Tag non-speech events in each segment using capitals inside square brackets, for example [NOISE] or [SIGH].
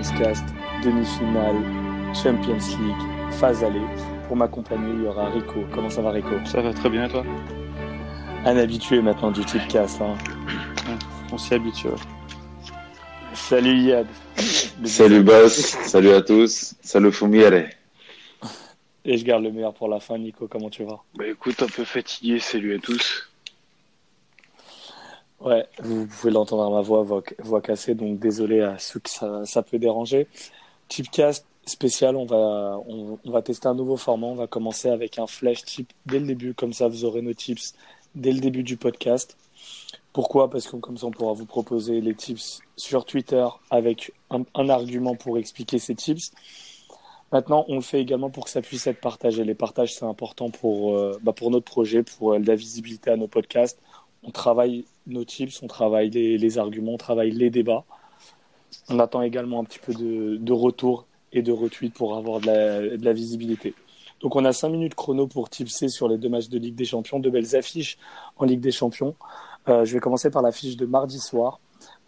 Champions Cast, demi-finale, Champions League, phase allée. Pour m'accompagner, il y aura Rico. Comment ça va Rico? Ça va très bien et toi? Un habitué maintenant du type cast. Hein. On s'y habitue. Salut Yad. Salut Boss, salut à tous, salut Fumiere. Et je garde le meilleur pour la fin, Nico, comment tu vas? Bah écoute, un peu fatigué, salut à tous. Ouais, vous pouvez l'entendre à ma voix, voix, cassée, donc désolé à ceux que ça, peut déranger. Tipcast spécial, on va, on, va tester un nouveau format. On va commencer avec un flash tip dès le début, comme ça vous aurez nos tips dès le début du podcast. Pourquoi? Parce que comme ça on pourra vous proposer les tips sur Twitter avec un, un argument pour expliquer ces tips. Maintenant, on le fait également pour que ça puisse être partagé. Les partages, c'est important pour, euh, bah pour notre projet, pour euh, la visibilité à nos podcasts. On travaille nos tips, on travaille les, les, arguments, on travaille les débats. On attend également un petit peu de, de retour et de retweet pour avoir de la, de la, visibilité. Donc on a cinq minutes chrono pour tipser sur les deux matchs de Ligue des Champions, de belles affiches en Ligue des Champions. Euh, je vais commencer par l'affiche de mardi soir,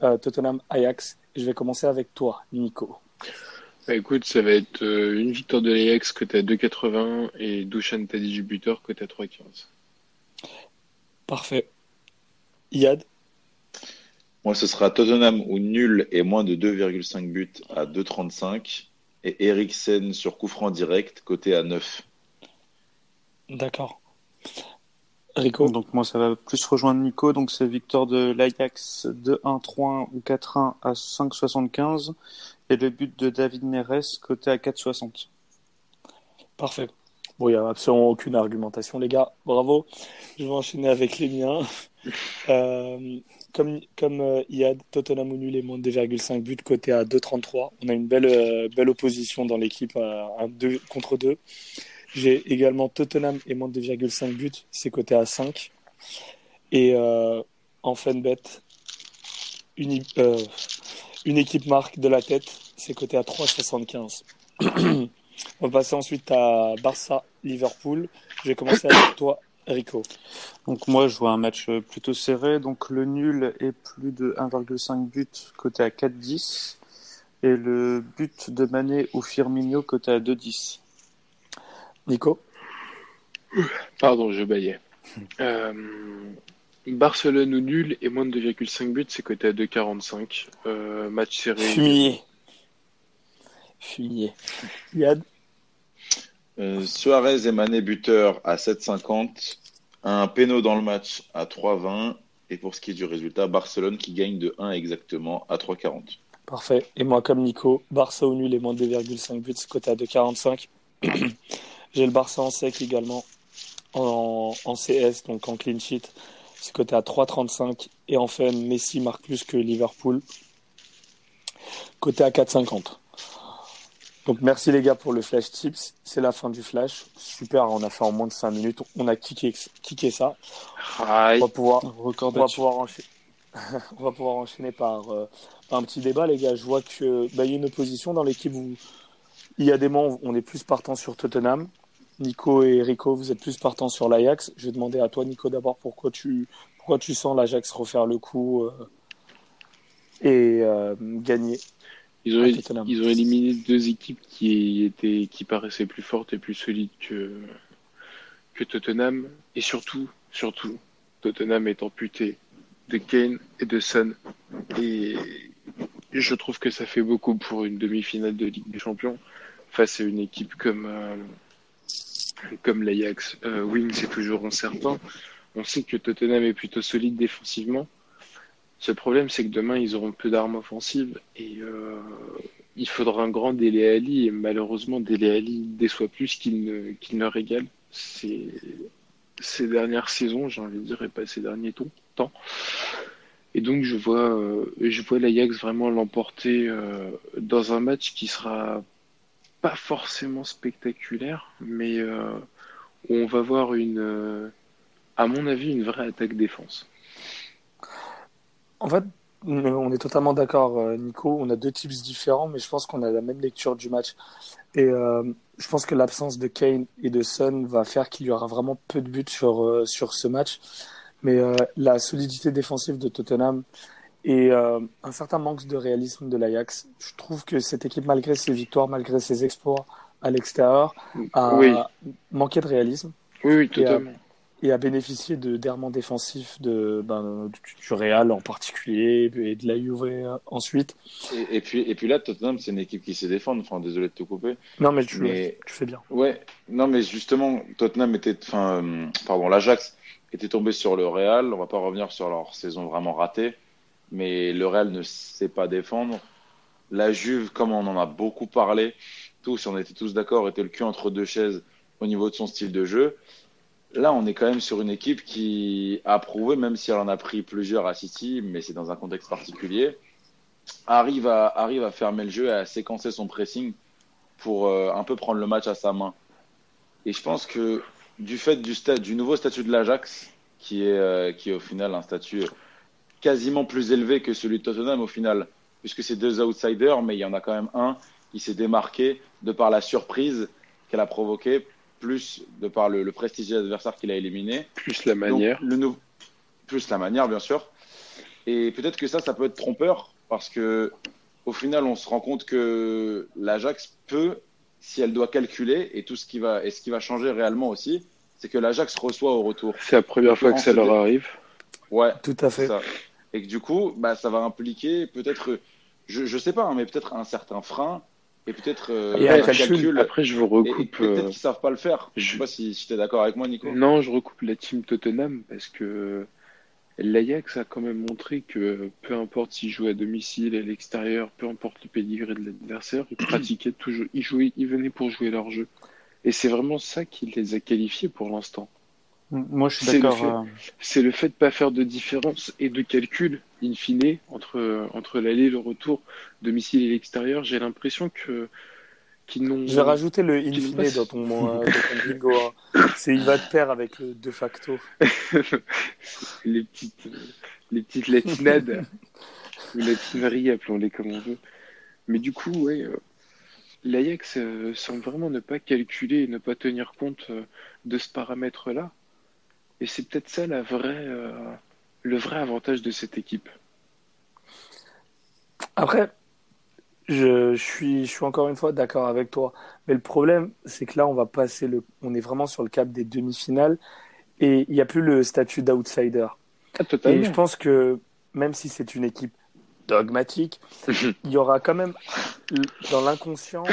euh, Tottenham-Ajax. Je vais commencer avec toi, Nico. Bah écoute, ça va être euh, une victoire de l'Ajax côté à 2,80 et Dusan Tadic buteur côté à 3,15. Parfait. Yad Moi, ce sera Tottenham ou nul et moins de 2,5 buts à 2,35 et Eriksen sur coup franc direct côté à 9. D'accord. Rico Donc moi, ça va plus rejoindre Nico. Donc c'est victoire de l'Ajax 2-1-3-1 ou 4-1 à 5,75 et le but de David Neres côté à 4,60. Parfait. Bon, il n'y a absolument aucune argumentation, les gars. Bravo. Je vais enchaîner avec les miens. Euh, comme comme euh, Iad, Tottenham ou nul et moins de 2,5 buts côté à 2,33. On a une belle, euh, belle opposition dans l'équipe à, à 2 contre 2. J'ai également Tottenham et moins de 2,5 buts, c'est côté à 5. Et euh, en fin bet, une, une équipe marque de la tête, c'est côté à 3,75. [CLEARS THROAT] On va passer ensuite à Barça-Liverpool. Je vais commencer avec toi, Rico. Donc moi, je vois un match plutôt serré. Donc le nul est plus de 1,5 but côté à 4,10 et le but de Mané ou Firmino côté à 2,10. Nico Pardon, je baillais. Euh, Barcelone ou nul et moins de 2,5 buts, c'est côté à 2,45. Euh, match serré. Fumier. Fumier. Yad euh, Suarez et Mané buteur à 7,50. Un péno dans le match à 3,20. Et pour ce qui est du résultat, Barcelone qui gagne de 1 exactement à 3,40. Parfait. Et moi, comme Nico, Barça au nul et moins de 2,5 buts, côté à 2,45. J'ai le Barça en sec également, en, en, CS, donc en clean sheet. C'est côté à 3,35. Et enfin, Messi marque plus que Liverpool. Côté à 4,50. Donc merci les gars pour le flash tips. C'est la fin du flash. Super, on a fait en moins de 5 minutes. On a kické, kické ça. Aïe. On va pouvoir, on va pouvoir, enchaîner, [LAUGHS] on va pouvoir enchaîner par, euh, par, un petit débat les gars. Je vois que bah, y a une opposition dans l'équipe où il y a des moments où on est plus partant sur Tottenham. Nico et Rico, vous êtes plus partant sur l'Ajax. Je vais demander à toi, Nico, d'abord pourquoi tu, pourquoi tu sens l'Ajax refaire le coup euh, et euh, gagner. Ils ont, ils ont éliminé deux équipes qui étaient, qui paraissaient plus fortes et plus solides que, que Tottenham. Et surtout, surtout, Tottenham est amputé de Kane et de Son. Et je trouve que ça fait beaucoup pour une demi-finale de Ligue des Champions face à une équipe comme, euh, comme l'Ajax. Euh, Wing, c'est toujours incertain. On sait que Tottenham est plutôt solide défensivement. Ce problème, c'est que demain, ils auront peu d'armes offensives et euh, il faudra un grand Dele Ali. Et malheureusement, Dele Ali déçoit plus qu'il ne, ne régale. Ces, dernières saisons, j'ai envie de dire, et pas ces derniers temps. Et donc, je vois, euh, je vois l'Ajax vraiment l'emporter euh, dans un match qui sera pas forcément spectaculaire, mais où on va voir une, à mon avis, une vraie attaque défense. En fait, on est totalement d'accord, Nico. On a deux types différents, mais je pense qu'on a la même lecture du match. Et euh, je pense que l'absence de Kane et de Son va faire qu'il y aura vraiment peu de buts sur, euh, sur ce match. Mais euh, la solidité défensive de Tottenham et un certain manque de réalisme de l'Ajax. Je trouve que cette équipe, malgré ses victoires, malgré ses exploits à l'extérieur, a manqué de réalisme. Oui, oui, totalement et a bénéficié de d'errements défensifs de, ben, du, Real en particulier et de la Juve ensuite. Et, puis, et puis là, Tottenham, c'est une équipe qui sait défendre. Enfin, désolé de te couper. Non, mais tu, tu fais bien. Ouais, non, mais justement, Tottenham était. Enfin, euh, pardon, l'Ajax était tombé sur le Real. On va pas revenir sur leur saison vraiment ratée. Mais le Real ne sait pas défendre. La Juve, comme on en a beaucoup parlé, tous, on était tous d'accord, était le cul entre deux chaises au niveau de son style de jeu. Là, on est quand même sur une équipe qui a prouvé, même si elle en a pris plusieurs à City, mais c'est dans un contexte particulier, arrive à, arrive à fermer le jeu et à séquencer son pressing pour euh, un peu prendre le match à sa main. Et je pense que du fait du, nouveau statut de l'Ajax, qui est, euh, qui est au final un statut quasiment plus élevé que celui de Tottenham au final, puisque c'est deux outsiders, mais il y en a quand même un qui s'est démarqué de par la surprise qu'elle a provoquée plus de par le, le prestigieux adversaire qu'il a éliminé. Plus la manière. le plus la manière, bien sûr. Et peut-être que ça, ça peut être trompeur parce que au final, on se rend compte que l'Ajax peut, si elle doit calculer, et tout ce qui va, et ce qui va changer réellement aussi, c'est que l'Ajax reçoit au retour. C'est la première fois que ça leur arrive. Ouais, tout à fait. Et que du coup, bah, ça va impliquer peut-être, je, je sais pas, hein, mais peut-être un certain frein et peut-être euh, calcul. Après, je vous recoupe. Peut-être euh, qu'ils savent pas le faire. Je sais pas si, si tu es d'accord avec moi, Nico. Non, je recoupe la team Tottenham parce que l'Ajax a quand même montré que peu importe s'ils jouaient à domicile, à l'extérieur, peu importe le pédigré de l'adversaire, ils pratiquaient toujours, ils jouaient, ils venaient pour jouer leur jeu. Et c'est vraiment ça qui les a qualifiés pour l'instant. Moi, je suis d'accord. Euh, c'est le fait de pas faire de différence et de calcul, in fine, entre, entre l'aller et le retour, domicile et l'extérieur. J'ai l'impression que qu'ils n'ont. Vais rajouter le in fine dans ton, [LAUGHS] euh, bingo. Hein. C'est il va te pair avec le de facto. [LAUGHS] les petites, les petites latinades [LAUGHS] ou latineries, appelons-les comme on veut. Mais du coup, ouais. Euh, L'Ajax semble vraiment ne pas calculer et ne pas tenir compte de ce paramètre-là. Et c'est peut-être ça la vraie, euh, le vrai avantage de cette équipe. Après, je, suis, je suis encore une fois d'accord avec toi. Mais le problème, c'est que là, on va passer le, on est vraiment sur le cap des demi-finales et il n'y a plus le statut d'outsider. Ah, et je pense que même si c'est une équipe dogmatique, [LAUGHS] il y aura quand même dans l'inconscient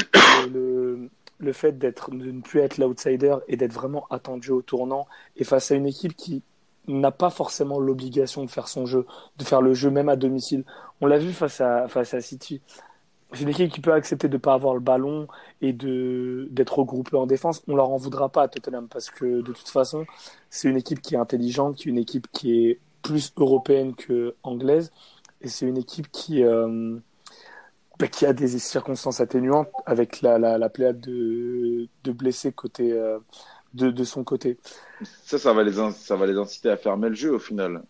le, le fait d'être de ne plus être l'outsider et d'être vraiment attendu au tournant et face à une équipe qui n'a pas forcément l'obligation de faire son jeu, de faire le jeu même à domicile. On l'a vu face à face à City. C'est une équipe qui peut accepter de ne pas avoir le ballon et de d'être regroupée en défense. On leur en voudra pas à Tottenham parce que de toute façon, c'est une équipe qui est intelligente, qui est une équipe qui est plus européenne que anglaise et c'est une équipe qui euh, bah, qui a des circonstances atténuantes avec la, la, la pléiade de, de blessés côté, euh, de, de, son côté. Ça, ça va, les ça va les inciter à fermer le jeu au final.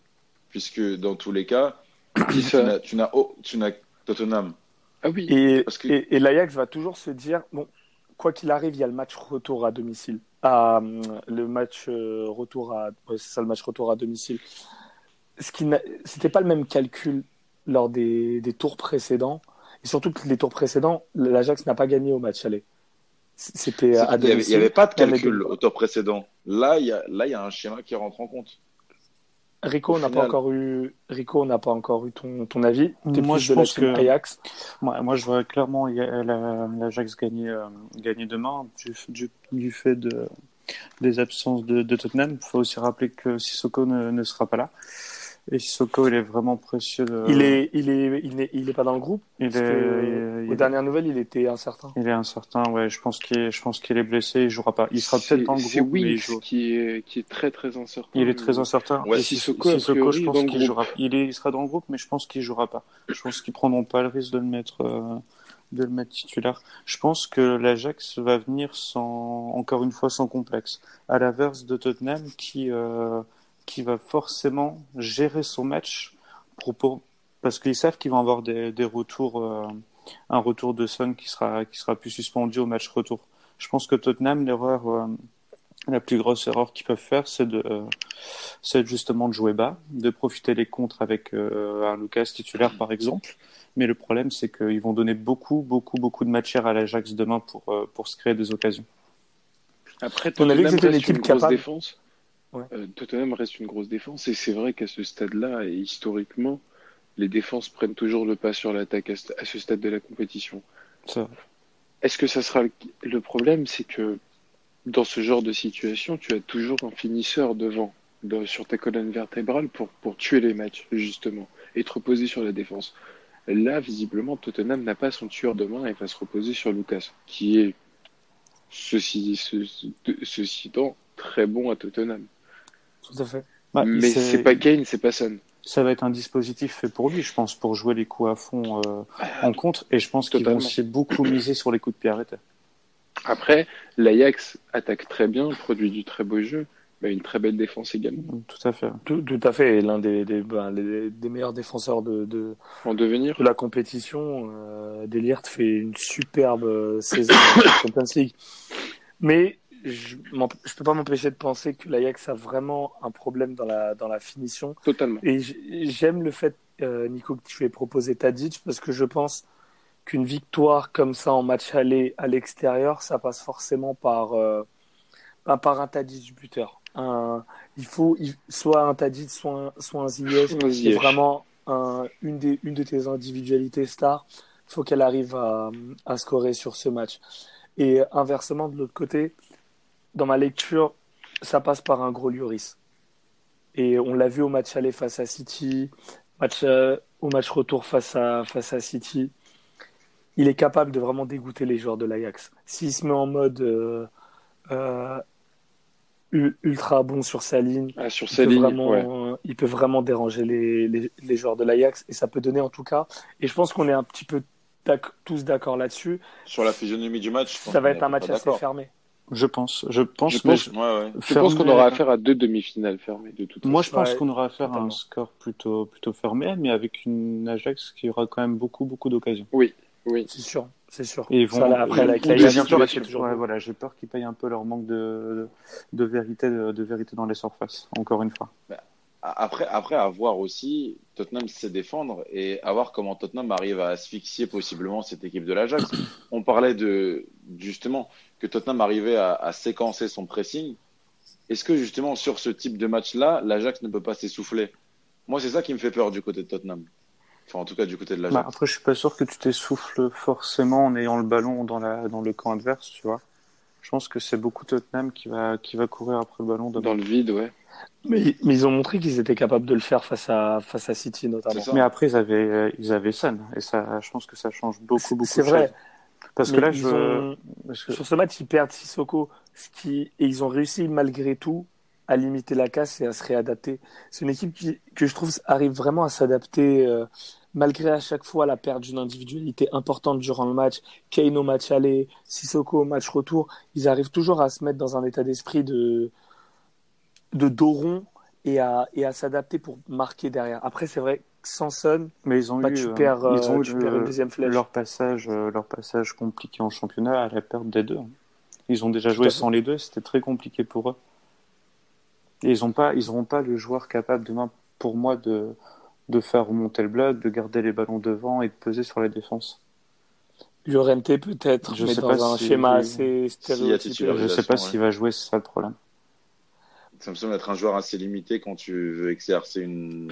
Puisque dans tous les cas, [COUGHS] tu n'as oh, Tottenham. Ah oui. Et, et, l'Ajax va toujours se dire bon, quoi qu'il arrive, il y a le match retour à domicile. Ah, le match euh, retour à. c'est ça le match retour à domicile. Ce qui n'était pas le même calcul lors des, des tours précédents et surtout que les tours précédents, l'Ajax n'a pas gagné au match aller. C'était à Il n'y avait, pas de calcul au tour précédent. Là, il y a, là, il y a un schéma qui rentre en compte. Rico, n'a pas encore eu, Rico, n'a pas encore eu ton, ton avis. Moi, je pense que Ajax. Moi, moi, je vois clairement l'Ajax gagner, euh, gagner demain du, du, fait de, des absences de, de Tottenham. Il faut aussi rappeler que Sissoko ne, ne sera pas là. Et Sissoko, il est vraiment précieux. Il est, il est, il est, il est pas dans le groupe. Il est, aux dernières nouvelles, il était incertain. Il est incertain, ouais. Je pense qu'il, est, je pense qu'il est blessé. Il jouera pas. Il sera peut-être dans le groupe. C'est oui, qui est, qui est très très incertain. Il est très incertain. Ouais, Sissoko, Sissoko je pense qu'il jouera. Il, est, il sera dans le groupe, mais je pense qu'il jouera pas. Je pense qu'ils prendront pas le risque de le mettre. Euh, de le mettre titulaire. Je pense que l'Ajax va venir sans, encore une fois, sans complexe. À l'inverse de Tottenham, qui, euh, qui va forcément gérer son match pour, parce qu'ils savent qu'ils vont avoir des, des retours, euh, un retour de Son qui sera, qui sera plus suspendu au match retour. Je pense que Tottenham, l'erreur, euh, la plus grosse erreur qu'ils peuvent faire, c'est de, c'est justement de jouer bas, de profiter des contres avec un Lucas titulaire par exemple. Mais le problème, c'est qu'ils vont donner beaucoup, beaucoup, beaucoup de matière à l'Ajax demain pour, pour se créer des occasions. Après, on a vu que c'était une équipe capable. Défense. Euh, Tottenham reste une grosse défense et c'est vrai qu'à ce stade-là et historiquement, les défenses prennent toujours le pas sur l'attaque à, ce stade de la compétition. Est-ce que ça sera le, problème C'est que dans ce genre de situation, tu as toujours un finisseur devant sur ta colonne vertébrale pour, pour tuer les matchs, justement, et te reposer sur la défense. Là, visiblement, Tottenham n'a pas son tueur de main et va se reposer sur Lucas, qui est, ceci, ceci, ceci étant, très bon à Tottenham. Tout à fait. Bah, mais c'est pas Kane, c'est pas Son. Ça va être un dispositif fait pour lui, je pense, pour jouer les coups à fond euh, en contre. Et je pense qu'ils vont aussi beaucoup miser sur les coups de pied arrêtés. Après, l'Ajax attaque très bien, produit du très beau jeu, mais une très belle défense également. Tout à fait. Tout, à fait. Et l'un des, des, bah, des, meilleurs défenseurs de, de, en devenir. de la compétition. Euh, Delirte fait une superbe euh, saison en [COUGHS] Champions League. Mais je ne peux pas m'empêcher de penser que l'Ajax a vraiment un problème dans la, dans la finition. Totalement. Et j'aime le fait, euh, Nico, que tu aies proposé Tadic parce que je pense qu'une victoire comme ça en match aller à l'extérieur, ça passe forcément par, euh, par un Tadic buteur. Un, il faut soit un Tadic, soit un, soit un Ziyech. C'est vraiment un, une, des, une de tes individualités stars. Il faut qu'elle arrive à, à scorer sur ce match. Et inversement, de l'autre côté, dans ma lecture, ça passe par un gros Lloris. Et on l'a vu au match aller face à City, match, euh, au match retour face à, face à City. Il est capable de vraiment dégoûter les joueurs de l'Ajax. S'il se met en mode euh, euh, ultra bon sur sa ligne, ah, sur sa il, ligne vraiment, il peut vraiment déranger les, les, les joueurs de l'Ajax. Et ça peut donner en tout cas. Et je pense qu'on est un petit peu tous d'accord là-dessus. Sur la physionomie du match, ça va être un match assez fermé. Je pense. Je pense, je pense, je pense qu'on aura affaire à deux demi-finales fermées de toute Moi, je pense qu'on aura affaire à un score plutôt, plutôt fermé, mais avec une Ajax qui aura quand même beaucoup, beaucoup d'occasions. Oui, oui. C'est sûr. C'est sûr. Et vont, après, avec la ouais, voilà, j'ai peur qu'ils payent un peu leur manque de, de, vérité, de, vérité dans les surfaces, encore une fois. Bah, après, après, à voir aussi, Tottenham sait défendre et à voir comment Tottenham arrive à asphyxier possiblement cette équipe de l'Ajax. [CLEARS THROAT] On parlait de, justement, que Tottenham arrivait à, séquencer son pressing. Est-ce que justement sur ce type de match-là, l'Ajax ne peut pas s'essouffler? Moi, c'est ça qui me fait peur du côté de Tottenham. Enfin, en tout cas, du côté de l'Ajax. Bah, après, je suis pas sûr que tu t'essouffles forcément en ayant le ballon dans, la, dans le camp adverse, tu vois. Je pense que c'est beaucoup Tottenham qui va, qui va courir après le ballon. Dans le vide, ouais. Mais, mais, ils ont montré qu'ils étaient capables de le faire face à, face à City, notamment. Mais après, ils avaient, ils avaient Sun. Et ça, je pense que ça change beaucoup, beaucoup. C'est vrai. Parce que là, je... sur ce match, ils perdent Sissoko, ce qui... et ils ont réussi malgré tout à limiter la casse et à se réadapter. C'est une équipe qui, que je trouve arrive vraiment à s'adapter euh, malgré à chaque fois la perte d'une individualité importante durant le match. Kane au match aller, Sissoko au match retour, ils arrivent toujours à se mettre dans un état d'esprit de, de dos rond et à, et à s'adapter pour marquer derrière. Après, c'est vrai Sanson, mais ils ont bah, eu, tu perds, ils ont euh, tu perds une deuxième flèche. Leur passage, euh, leur passage compliqué en championnat à la perte des deux. Ils ont déjà joué sans les deux, c'était très compliqué pour eux. Et ils n'ont pas, ils n'auront pas le joueur capable demain, pour moi, de, de faire remonter le bloc, de garder les ballons devant et de peser sur la défense. Llorente peut-être, je mais sais dans pas un schéma assez stéréotypé. je sais pas s'il va jouer, c'est ça le problème. Ça me semble être un joueur assez limité quand tu veux exercer une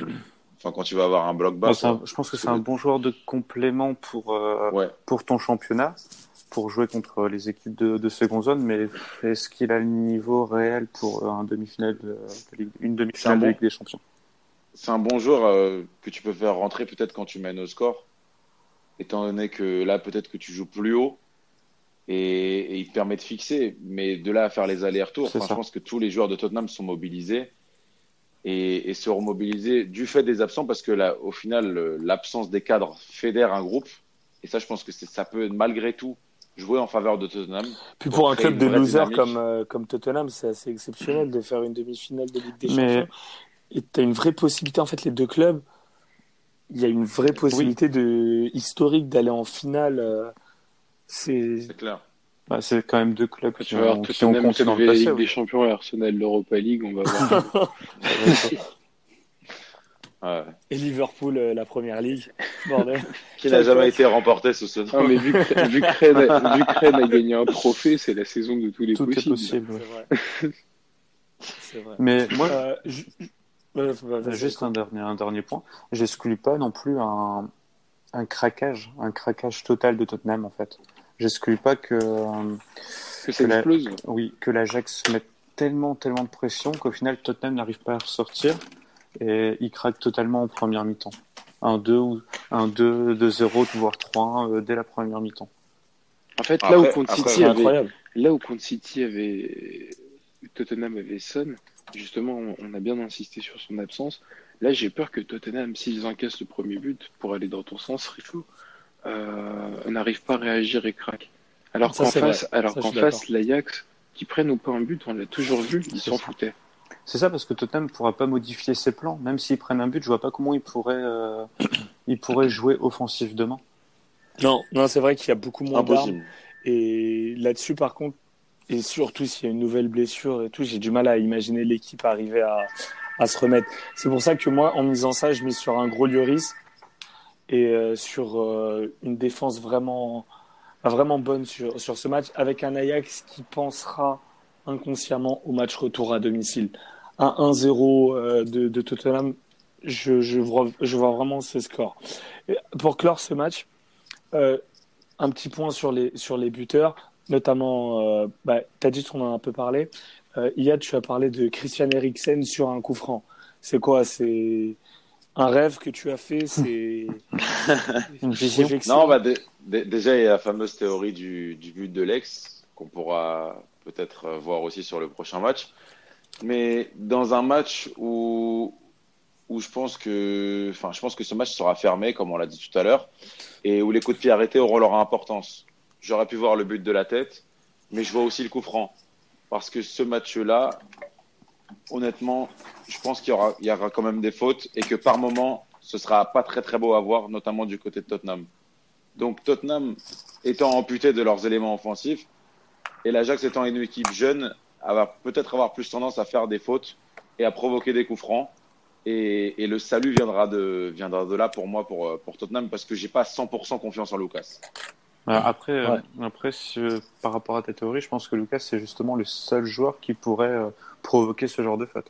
Enfin, quand tu vas avoir un bloc bas. je pense que c'est un bon joueur de complément pour, euh, pour ton championnat, pour jouer contre les équipes de, de seconde zone, mais est-ce qu'il a le niveau réel pour un demi-finale de, une demi-finale de Ligue des Champions? C'est un bon joueur euh, que tu peux faire rentrer peut-être quand tu mènes au score, étant donné que là, peut-être que tu joues plus haut. Et, il te permet de fixer, mais de là à faire les allers-retours, je pense que tous les joueurs de Tottenham sont mobilisés et, se remobiliser du fait des absents parce que là, au final, l'absence des cadres fédère un groupe. Et ça, je pense que ça peut malgré tout jouer en faveur de Tottenham. Puis pour, un club de losers comme, euh, comme Tottenham, c'est assez exceptionnel de faire une demi-finale de Ligue des Champions. Et tu as une vraie possibilité, en fait, les deux clubs, il y a une vraie possibilité de, historique d'aller en finale. Euh, c'est clair. Bah, c'est quand même deux clubs qui, Tu vas ont, voir qui ont compté dans le soulever la passé. Ligue ouais. des Champions et Arsenal l'Europa League, on va voir. [LAUGHS] Ouais. Et Liverpool, euh, la première ligue. Bordel. [LAUGHS] Qui n'a jamais été remporté sous ce nom. non, mais vu que, vu, que [LAUGHS] a, gagné un trophée, c'est la saison de tous les Tout est possibles. possible. ouais. C'est vrai. C'est vrai. Mais moi, Euh, Juste un dernier, un dernier point. J'exclus pas non plus un, un craquage, un craquage total de Tottenham en fait. J'exclus pas que, euh, Que ça Que la- explose. oui, que l'Ajax mette tellement, tellement de pression qu'au final Tottenham n'arrive pas à ressortir et il craque totalement en première mi-temps. Un 2 ou un 2, 2-0, voire 3 euh, dès la première mi-temps. En fait, là Après- où après, City avait, là où Conte City avait, Tottenham avait Son, justement, on- a bien insisté sur son absence. Là, j'ai peur que Tottenham, s'ils encaissent le premier but, pour aller dans ton sens, Rifo, euh, n'arrive pas à réagir et craque. Alors qu'en face, vrai. alors qu'en face, l'Ajax, qui prennent ou pas un but, on l'a toujours vu, ils s'en foutaient. C'est ça parce que Tottenham ne pourra pas modifier ses plans. Même s'ils prennent un but, je vois pas comment ils pourraient, euh, ils pourraient jouer offensif demain. Non, non c'est vrai qu'il y a beaucoup moins d'armes. Et là-dessus, par contre, et surtout s'il y a une nouvelle blessure et tout, j'ai du mal à imaginer l'équipe arriver à, à se remettre. C'est pour ça que moi, en misant ça, je mise sur un gros Lloris et euh, sur euh, une défense vraiment, vraiment bonne sur, sur ce match, avec un Ajax qui pensera inconsciemment au match retour à domicile. Un 1-0 euh, de, Tottenham, je, je, vois, je vois vraiment ce score. Pour clore ce match, un petit point sur les, sur les buteurs, notamment, euh, bah, Tadjit, on en a un peu parlé. Euh, Iyad, tu as parlé de Christian Eriksen sur un coup franc. C'est quoi? C'est un rêve que tu as fait? C'est [LAUGHS] Une vision. Non, bah, dé- dé- déjà, il y a la fameuse théorie du, du but de l'ex, qu'on pourra peut-être voir aussi sur le prochain match. Mais dans un match où, où je pense que, enfin, je pense que ce match sera fermé, comme on l'a dit tout à l'heure, et où les coups de pied arrêtés auront leur importance. J'aurais pu voir le but de la tête, mais je vois aussi le coup franc. Parce que ce match-là, honnêtement, je pense qu'il y aura, quand même des fautes et que par moment, ce sera pas très très beau à voir, notamment du côté de Tottenham. Donc Tottenham étant amputé de leurs éléments offensifs et l'Ajax étant une équipe jeune, elle va peut-être avoir plus tendance à faire des fautes et à provoquer des coups francs. Et, et le salut viendra de, viendra de là pour moi, pour, pour Tottenham, parce que j'ai pas 100% confiance en Lucas. Euh, Après, euh, Ouais. après si, par rapport à ta théorie, je pense que Lucas, c'est justement le seul joueur qui pourrait euh, provoquer ce genre de faute.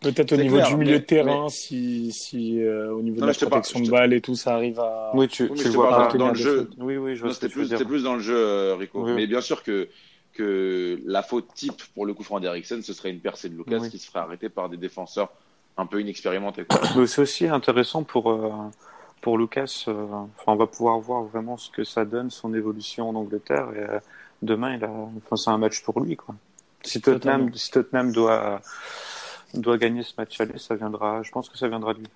Peut-être au niveau clair, du milieu mais- de terrain, si, si euh, au niveau Non, de la protection de te- balle et tout, ça arrive à. Oui, tu, Oui, le vois pas. dans le jeu. Oui, oui, je vois Non, ce que C'était tu veux plus, dire. c'était plus dans le jeu, Rico. Oui. Mais bien sûr que, que la faute type pour le coup franc d'Eriksen, ce serait une percée de Lucas Oui. qui se ferait arrêter par des défenseurs un peu inexpérimentés. [COUGHS] c'est aussi intéressant pour, euh, pour Lucas. euh, enfin, on va pouvoir voir vraiment ce que ça donne, son évolution en Angleterre. Et euh, demain, il a, enfin, c'est un match pour lui. Quoi. Si, Tottenham, Totalement. si Tottenham doit, doit gagner ce match aller, ça viendra, je pense que ça viendra de lui.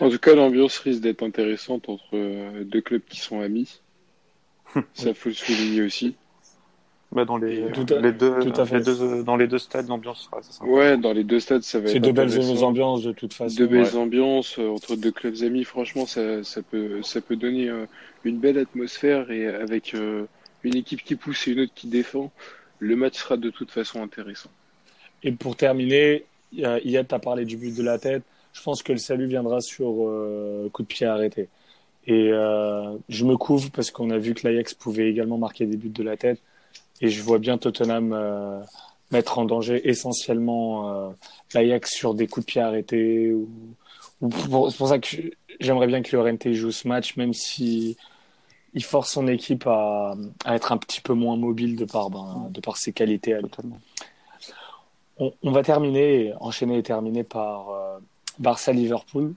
En tout cas, l'ambiance risque d'être intéressante entre euh, deux clubs qui sont amis. [LAUGHS] Ça faut le souligner aussi. Bah, dans les, Tout à- les deux, tout à fait. les deux, dans les deux stades, l'ambiance sera assez sympa. Ouais, dans les deux stades, ça va C'est être de belles intéressant. ambiances de toute façon. De belles Ouais. ambiances euh, entre deux clubs amis, franchement, ça, ça peut, ça peut donner euh, une belle atmosphère et avec euh, une équipe qui pousse et une autre qui défend, le match sera de toute façon intéressant. Et pour terminer, euh, Iyad t'a parlé du but de la tête. Je pense que le salut viendra sur euh, coup de pied arrêté. Et euh, je me couvre parce qu'on a vu que l'Ajax pouvait également marquer des buts de la tête. Et je vois bien Tottenham euh, mettre en danger essentiellement euh, l'Ajax sur des coups de pied arrêtés. Ou, ou pour- c'est pour ça que j'aimerais bien que Llorente joue ce match, même si il force son équipe à, à être un petit peu moins mobile de par, ben, de par ses qualités. On, on va terminer, enchaîner et terminer par euh, Barça-Liverpool.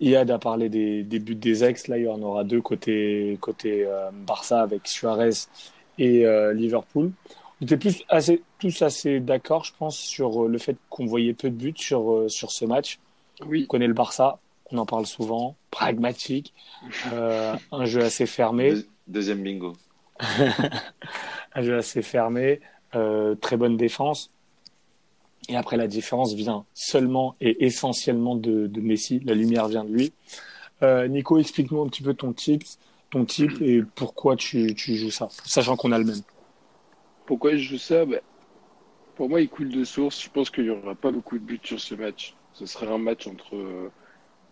Iyad a parlé des, des buts des ex. Là, il y en aura deux côté, côté euh, Barça avec Suarez et euh, Liverpool. On était plus assez, tous assez d'accord, je pense, sur euh, le fait qu'on voyait peu de buts sur, euh, sur ce match. Oui, On connaît le Barça, on en parle souvent, pragmatique, euh, un jeu assez fermé. Deux- deuxième bingo. [LAUGHS] un jeu assez fermé, euh, très bonne défense. Et après, la différence vient seulement et essentiellement de, de Messi. La lumière vient de lui. Euh, Nico, explique-nous un petit peu ton tips. Ton type et pourquoi tu, tu joues ça, sachant qu'on a le même. Pourquoi je joue ça? Ben, Pour moi, il coule de source. Je pense qu'il n'y aura pas beaucoup de buts sur ce match. Ce sera un match entre euh,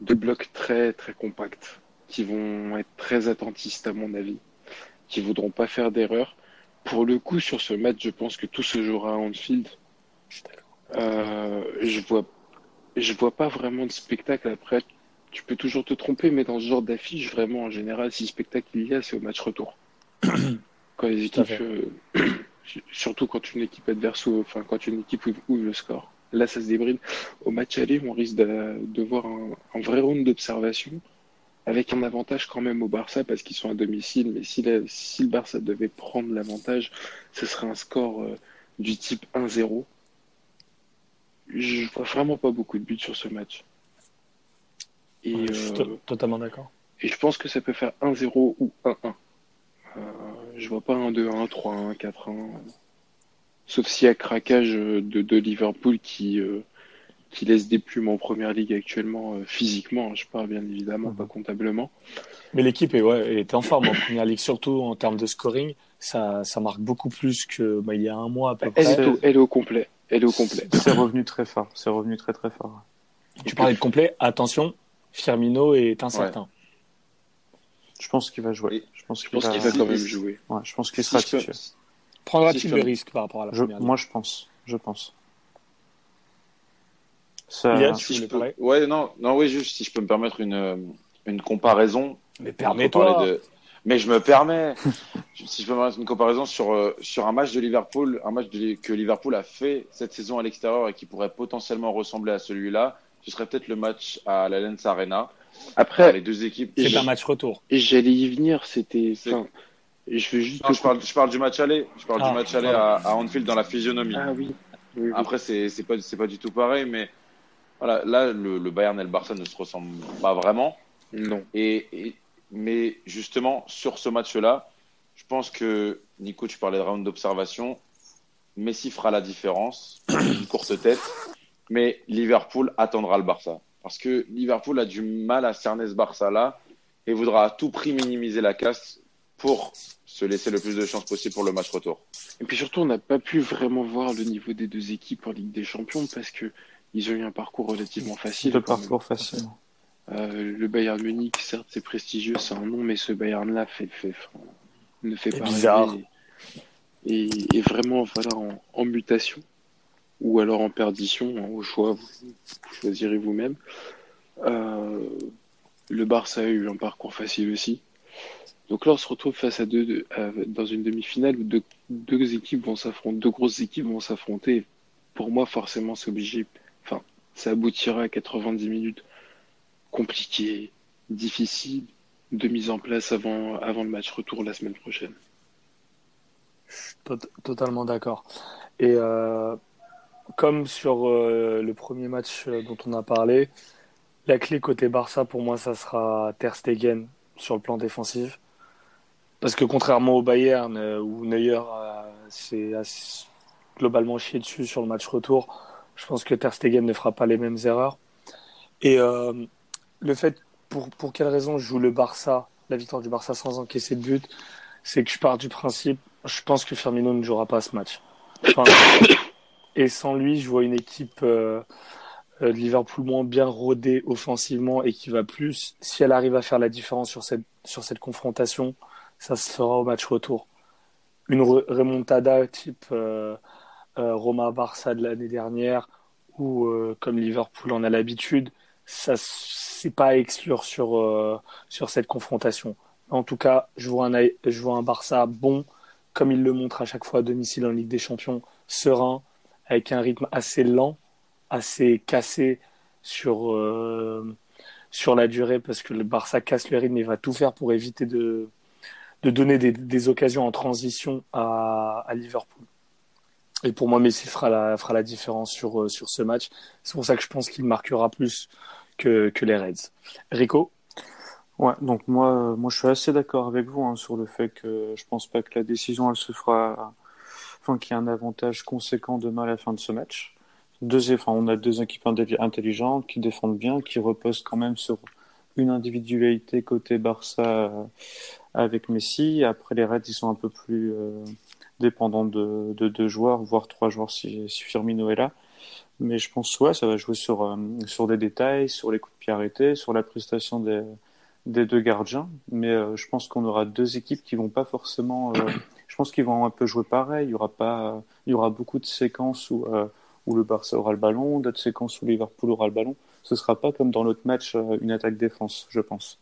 deux blocs très très compacts qui vont être très attentistes à mon avis, qui voudront pas faire d'erreur. Pour le coup, sur ce match, je pense que tout se jouera à Anfield. Euh, je vois, je vois pas vraiment de spectacle. Après, tu peux toujours te tromper, mais dans ce genre d'affiche, vraiment, en général, si spectacle il y a, c'est au match retour. [CLEARS THROAT] quand les équipes, euh, surtout quand une équipe adverse, enfin, quand une équipe ouvre le score. Là, ça se débride. Au match aller, on risque de, voir un, vrai round d'observation avec un avantage quand même au Barça parce qu'ils sont à domicile. Mais si, si le Barça devait prendre l'avantage, ce serait un score euh, du type 1-0. Je vois vraiment pas beaucoup de buts sur ce match. Et, je suis euh, totalement d'accord. Et je pense que ça peut faire 1-0 ou 1-1. Euh, je vois pas un 2-1, 3-1, 4-1. Sauf s'il y a craquage de, de Liverpool qui, euh, qui laisse des plumes en première ligue actuellement, euh, physiquement, hein, je parle bien évidemment, pas comptablement. Mais l'équipe est, ouais, est en forme en première ligue, surtout en termes de scoring. Ça, ça marque beaucoup plus que bah, il y a un mois à peu elle, Est au, elle est au complet. Elle est au complet. C'est revenu très fort. C'est revenu très très fort. Tu parlais de complet. Attention, Firmino est incertain. Je pense qu'il va jouer. Je pense qu'il va... quand même jouer. Ouais, je pense qu'il sera titulaire. Prendra-t-il le risque par rapport à la première Moi, je pense. Je pense. Ça... si je peux... Ouais, non, non, oui, juste si je peux me permettre une, une comparaison. Mais permets-toi. De... Mais je me permets. [LAUGHS] si je peux me permettre une comparaison sur, euh, sur un match de Liverpool, un match que Liverpool a fait cette saison à l'extérieur et qui pourrait potentiellement ressembler à celui-là, ce serait peut-être le match à la Lens Arena. Après, les deux équipes. C'est un match retour. Et j'allais y venir. C'était. Je, veux juste je, parle, je parle du match aller. Je parle du ah, match aller à, à, Anfield dans la physionomie. Ah oui. Après, c'est c'est pas pas du tout pareil, mais voilà, là le, le, Bayern et le Barça ne se ressemblent pas vraiment. Non. Et, mais justement sur ce match-là, je pense que Nico, tu parlais de round d'observation. Messi fera la différence, [COUGHS] une courte tête, mais Liverpool attendra le Barça parce que Liverpool a du mal à cerner ce Barça-là et voudra à tout prix minimiser la casse pour se laisser le plus de chances possible pour le match retour. Et puis surtout, on n'a pas pu vraiment voir le niveau des deux équipes en Ligue des Champions parce que ils ont eu un parcours relativement facile. Le parcours facile. Euh, le Bayern Munich, certes, c'est prestigieux, c'est un nom, mais ce Bayern-là fait, fait, ne fait pas bizarre. Et, et, vraiment, voilà, en, mutation ou alors en perdition, hein, au choix, vous, choisirez vous-même. Euh, le Barça a eu un parcours facile aussi. Donc là, on se retrouve face à deux, dans une demi-finale où deux, équipes vont s'affronter, deux grosses équipes vont s'affronter. Pour moi, forcément, c'est obligé. Enfin, ça aboutira à 90 minutes compliquées, difficiles, de mise en place avant, avant le match retour la semaine prochaine. Je suis totalement d'accord. Et euh, comme sur euh, le premier match euh, dont on a parlé, la clé côté Barça, pour moi, ça sera Ter Stegen sur le plan défensif. Parce que contrairement au Bayern, euh, où Neuer s'est globalement chié dessus sur le match retour, je pense que Ter Stegen ne fera pas les mêmes erreurs. Et euh, le fait, pour, pour quelle raison je joue le Barça, la victoire du Barça sans encaisser de but, c'est que je pars du principe, je pense que Firmino ne jouera pas ce match. Et sans lui, je vois une équipe euh, de Liverpool moins bien rodée offensivement et qui va plus, si elle arrive à faire la différence sur cette, sur cette confrontation, ça se fera au match retour. Une remontada type euh, euh, Roma-Barça de l'année dernière, ou euh, comme Liverpool en a l'habitude, ça c'est pas à exclure sur, sur cette confrontation. En tout cas, je vois, un, je vois un Barça bon, comme il le montre à chaque fois à domicile en Ligue des Champions, serein, avec un rythme assez lent, assez cassé sur, sur la durée, parce que le Barça casse le rythme et va tout faire pour éviter de, de donner des, des, occasions en transition à, à, Liverpool. Et pour moi, Messi fera la, fera la différence sur, euh, sur ce match. C'est pour ça que je pense qu'il marquera plus que, que les Reds. Rico? Ouais, donc moi, moi je suis assez d'accord avec vous hein, sur le fait que je pense pas que la décision elle se fera, enfin qu'il y a un avantage conséquent demain à la fin de ce match. Deux, enfin, on a deux équipes intelligentes qui défendent bien, qui reposent quand même sur une individualité côté Barça avec Messi. Après, les Reds, ils sont un peu plus dépendants de, deux joueurs, voire trois joueurs si, Firmino est là. Mais je pense ouais, ça va jouer sur, sur des détails, sur les coups de pied arrêtés, sur la prestation des, deux gardiens. Mais je pense qu'on aura deux équipes qui vont pas forcément je pense qu'ils vont un peu jouer pareil. Il y aura pas, il y aura beaucoup de séquences où, euh, où le Barça aura le ballon, d'autres séquences où Liverpool aura le ballon. Ce sera pas comme dans l'autre match euh, une attaque défense, je pense.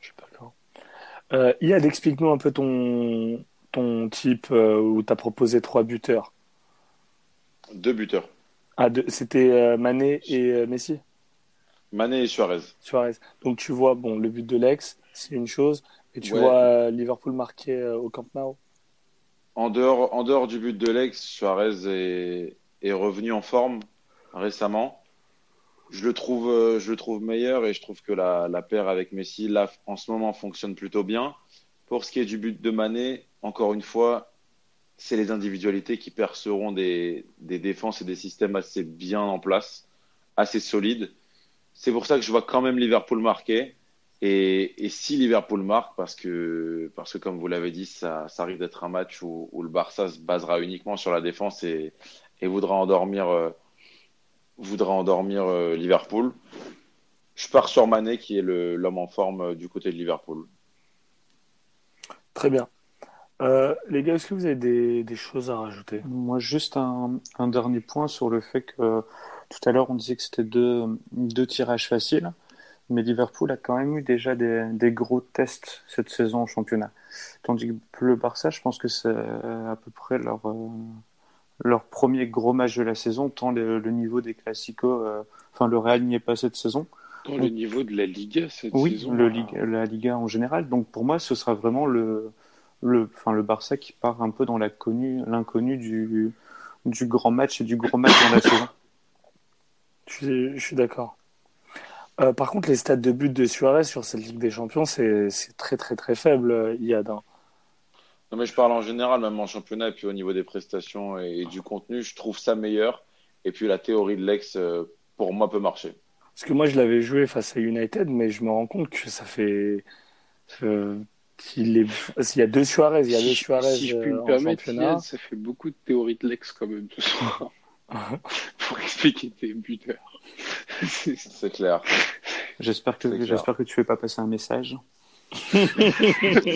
Je suis d'accord. Euh, Yad, explique-nous un peu ton ton type euh, où tu as proposé trois buteurs. Deux buteurs. Ah, c'était Mané et Messi? Mané et Suarez. Suarez. Donc tu vois, bon, le but de l'ex, c'est une chose, et tu vois Liverpool marqué au Camp Nou. En dehors, du but de l'ex, Suarez est, revenu en forme récemment. Je le trouve, euh, je le trouve meilleur et je trouve que la, la paire avec Messi, là, en ce moment, fonctionne plutôt bien. Pour ce qui est du but de Mané, encore une fois, c'est les individualités qui perceront des, des défenses et des systèmes assez bien en place, assez solides. C'est pour ça que je vois quand même Liverpool marquer. Et, et, si Liverpool marque, parce que, parce que comme vous l'avez dit, ça, ça arrive d'être un match où, où, le Barça se basera uniquement sur la défense et, et voudra endormir, euh, voudra endormir euh, Liverpool. Je pars sur Mané, qui est l'homme en forme euh, du côté de Liverpool. Très bien. Euh, les gars, est-ce que vous avez des, des, choses à rajouter? Moi, juste un, un, dernier point sur le fait que tout à l'heure, on disait que c'était deux, deux tirages faciles mais Liverpool a quand même eu déjà des, des, gros tests cette saison au championnat. Tandis que le Barça, je pense que c'est à peu près leur, euh, leur premier gros match de la saison, tant le, le niveau des classicos, euh, enfin le Real n'y est pas cette saison. Tant le niveau de la Liga cette oui, saison. Oui, la Liga en général. Donc pour moi, ce sera vraiment le, le, enfin, le Barça qui part un peu dans l'inconnu du, du grand match et du gros match dans la saison. [COUGHS] Je suis, je suis d'accord. Euh, par contre, les stats de but de Suarez sur cette Ligue des Champions, c'est très très très faible, euh, Yad. Hein. Non, mais je parle en général, même en championnat, et puis au niveau des prestations et, du contenu, je trouve ça meilleur. Et puis la théorie de l'ex, euh, pour moi, peut marcher. Parce que moi, je l'avais joué face à United, mais je me rends compte que ça fait. Euh, il, est... il y a deux Suarez, il y a deux Suarez si je puis me permettre, ça fait beaucoup de théorie de l'ex quand même tout soir. [LAUGHS] pour expliquer tes buteurs. [LAUGHS] C'est clair. J'espère que, j'espère que tu fais pas passer un message.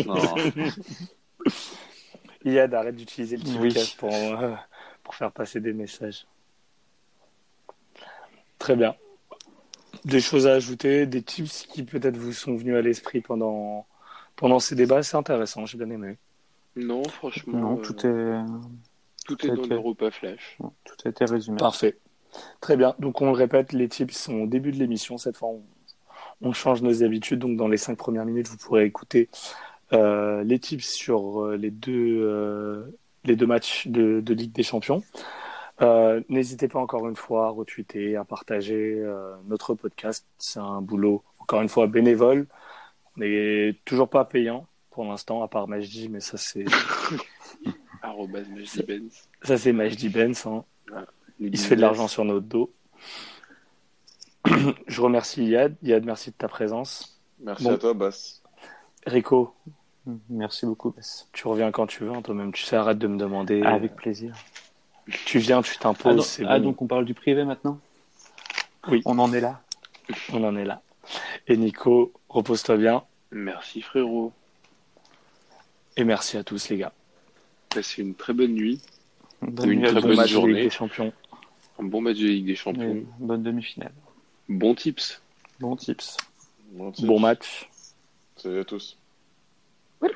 non. [LAUGHS] Yad, arrête d'utiliser le petit pour, euh, pour faire passer des messages. Très bien. Des choses à ajouter, des tips qui peut-être vous sont venus à l'esprit pendant, pendant ces débats, c'est intéressant, j'ai bien aimé. Non, franchement. Non, tout est. Tout, est dans l'Europa Flash. Tout a été résumé. Parfait. Très bien. Donc on le répète, les tips sont au début de l'émission. Cette fois, on, change nos habitudes. Donc dans les cinq premières minutes, vous pourrez écouter euh, les tips sur euh, les deux euh, les deux matchs de, de Ligue des Champions. N'hésitez pas encore une fois à retweeter, à partager notre podcast. C'est un boulot encore une fois bénévole. On n'est toujours pas payant pour l'instant, à part Majdi, mais ça c'est. [LAUGHS] [LAUGHS] Ça c'est Majdi Benz. Hein. Il se fait de l'argent sur notre dos. [CLEARS THROAT] Je remercie Yad. Yad, merci de ta présence. Merci à toi, Bass. Rico. Merci beaucoup, Bass. Tu reviens quand tu veux, hein, toi-même. Tu sais, arrête de me demander. Ah, avec plaisir. Tu viens, tu t'imposes. Ah, ah, donc on parle du privé maintenant? Oui. On en est là. On en est là. Et Nico, repose-toi bien. Merci, frérot. Et merci à tous, les gars. Passez une très bonne nuit. Bonne une très bonne journée. des Champions. Un bon match de Ligue des Champions. bonne demi-finale. Bon tips. Bon tips. Bon, tips. bon match. Salut à tous. Oui.